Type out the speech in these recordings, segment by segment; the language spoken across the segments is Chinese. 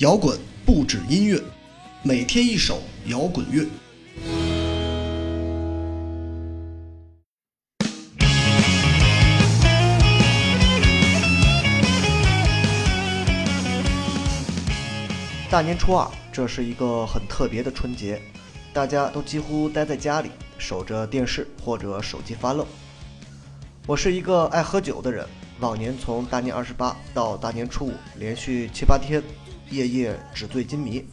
摇滚不止音乐，每天一首摇滚乐。大年初二，这是一个很特别的春节，大家都几乎待在家里，守着电视或者手机发愣。我是一个爱喝酒的人，往年从大年二十八到大年初五，连续七八天，夜夜纸醉金迷。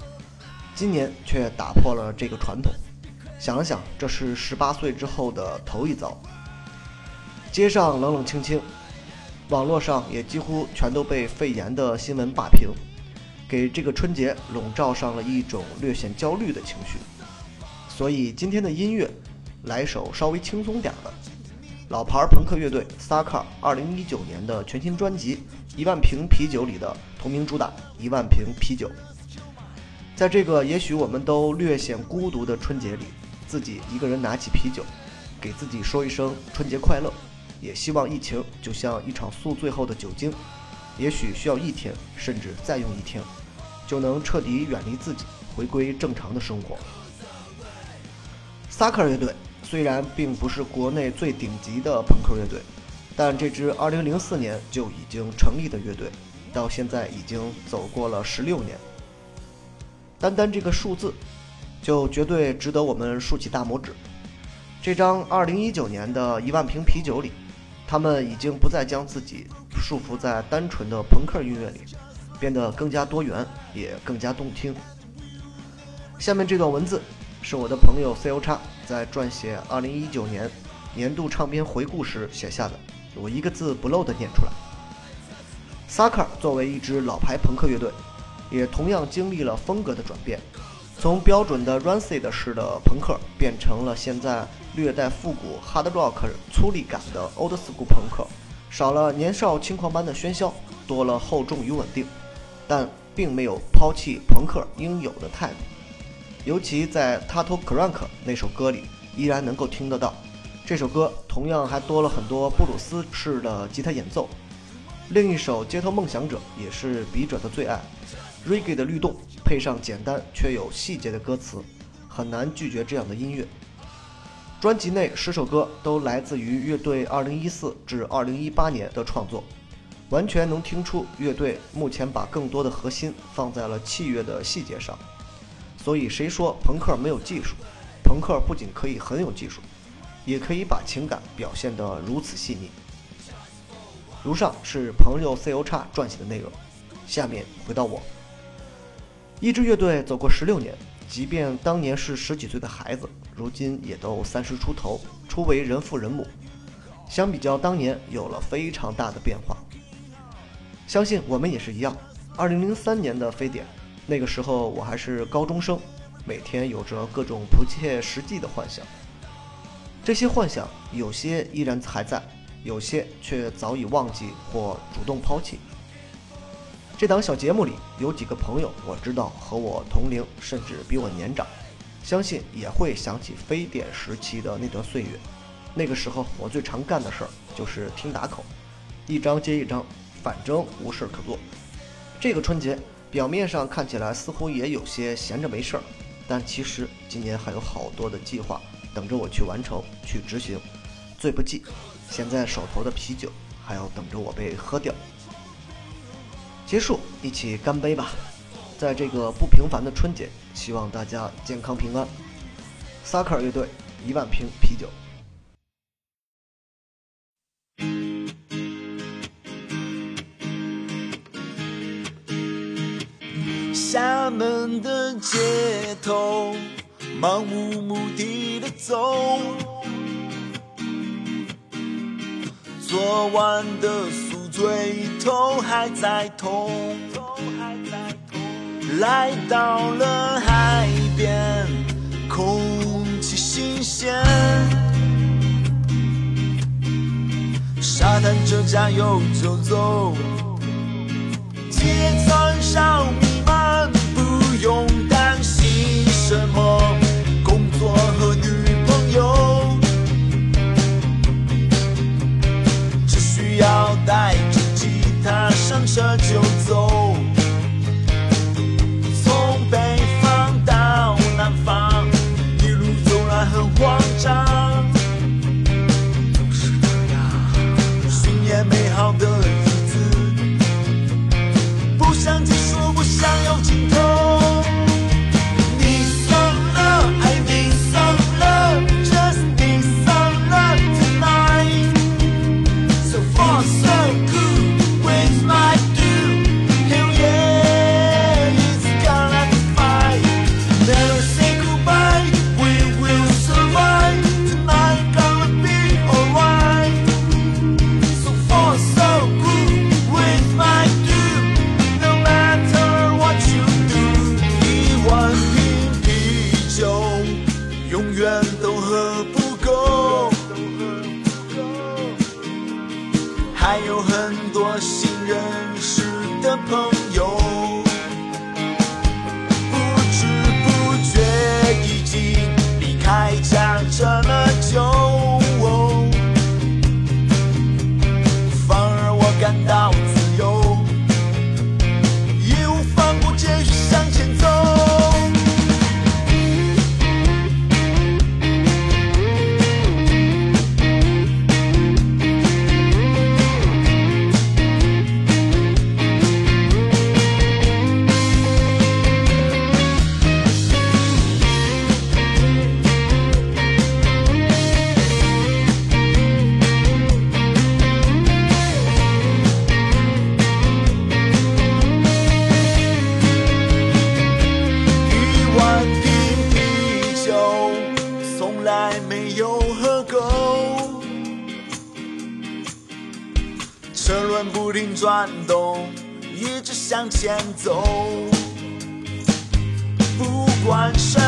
今年却打破了这个传统。想了想，这是十八岁之后的头一遭。街上冷冷清清，网络上也几乎全都被肺炎的新闻霸屏。给这个春节笼罩上了一种略显焦虑的情绪，所以今天的音乐来首稍微轻松点的。老牌朋克乐队 Saka 二零一九年的全新专辑《一万瓶啤酒》里的同名主打《一万瓶啤酒》。在这个也许我们都略显孤独的春节里，自己一个人拿起啤酒，给自己说一声春节快乐，也希望疫情就像一场宿醉后的酒精。也许需要一天，甚至再用一天，就能彻底远离自己，回归正常的生活。萨克乐队虽然并不是国内最顶级的朋克乐队，但这支2004年就已经成立的乐队，到现在已经走过了16年。单单这个数字，就绝对值得我们竖起大拇指。这张2019年的一万瓶啤酒里。他们已经不再将自己束缚在单纯的朋克音乐里，变得更加多元，也更加动听。下面这段文字是我的朋友 C O 叉在撰写2019年年度唱片回顾时写下的，我一个字不漏地念出来。Sucker 作为一支老牌朋克乐队，也同样经历了风格的转变。从标准的 Rancid 式的朋克变成了现在略带复古 Hard Rock 粗粝感的 Old School 朋克，少了年少轻狂般的喧嚣，多了厚重与稳定，但并没有抛弃朋克应有的态度。尤其在 Tato Crank 那首歌里，依然能够听得到。这首歌同样还多了很多布鲁斯式的吉他演奏。另一首《街头梦想者》也是笔者的最爱。Reggae 的律动配上简单却有细节的歌词，很难拒绝这样的音乐。专辑内十首歌都来自于乐队2014至2018年的创作，完全能听出乐队目前把更多的核心放在了器乐的细节上。所以谁说朋克没有技术？朋克不仅可以很有技术，也可以把情感表现得如此细腻。如上是朋友 C O 叉撰写的内容，下面回到我。一支乐队走过十六年，即便当年是十几岁的孩子，如今也都三十出头，初为人父人母。相比较当年，有了非常大的变化。相信我们也是一样。二零零三年的非典，那个时候我还是高中生，每天有着各种不切实际的幻想。这些幻想有些依然还在，有些却早已忘记或主动抛弃。这档小节目里有几个朋友，我知道和我同龄，甚至比我年长，相信也会想起非典时期的那段岁月。那个时候，我最常干的事儿就是听打口，一张接一张，反正无事可做。这个春节表面上看起来似乎也有些闲着没事儿，但其实今年还有好多的计划等着我去完成、去执行。最不济，现在手头的啤酒还要等着我被喝掉。结束，一起干杯吧！在这个不平凡的春节，希望大家健康平安。萨克尔乐队，一万瓶啤酒。厦门的街头，漫无目的的走，昨晚的。宿醉头还在痛，来到了海边，空气新鲜，沙滩车加油就走，街层上，勇敢，信什么认识的朋友。向前走。不管什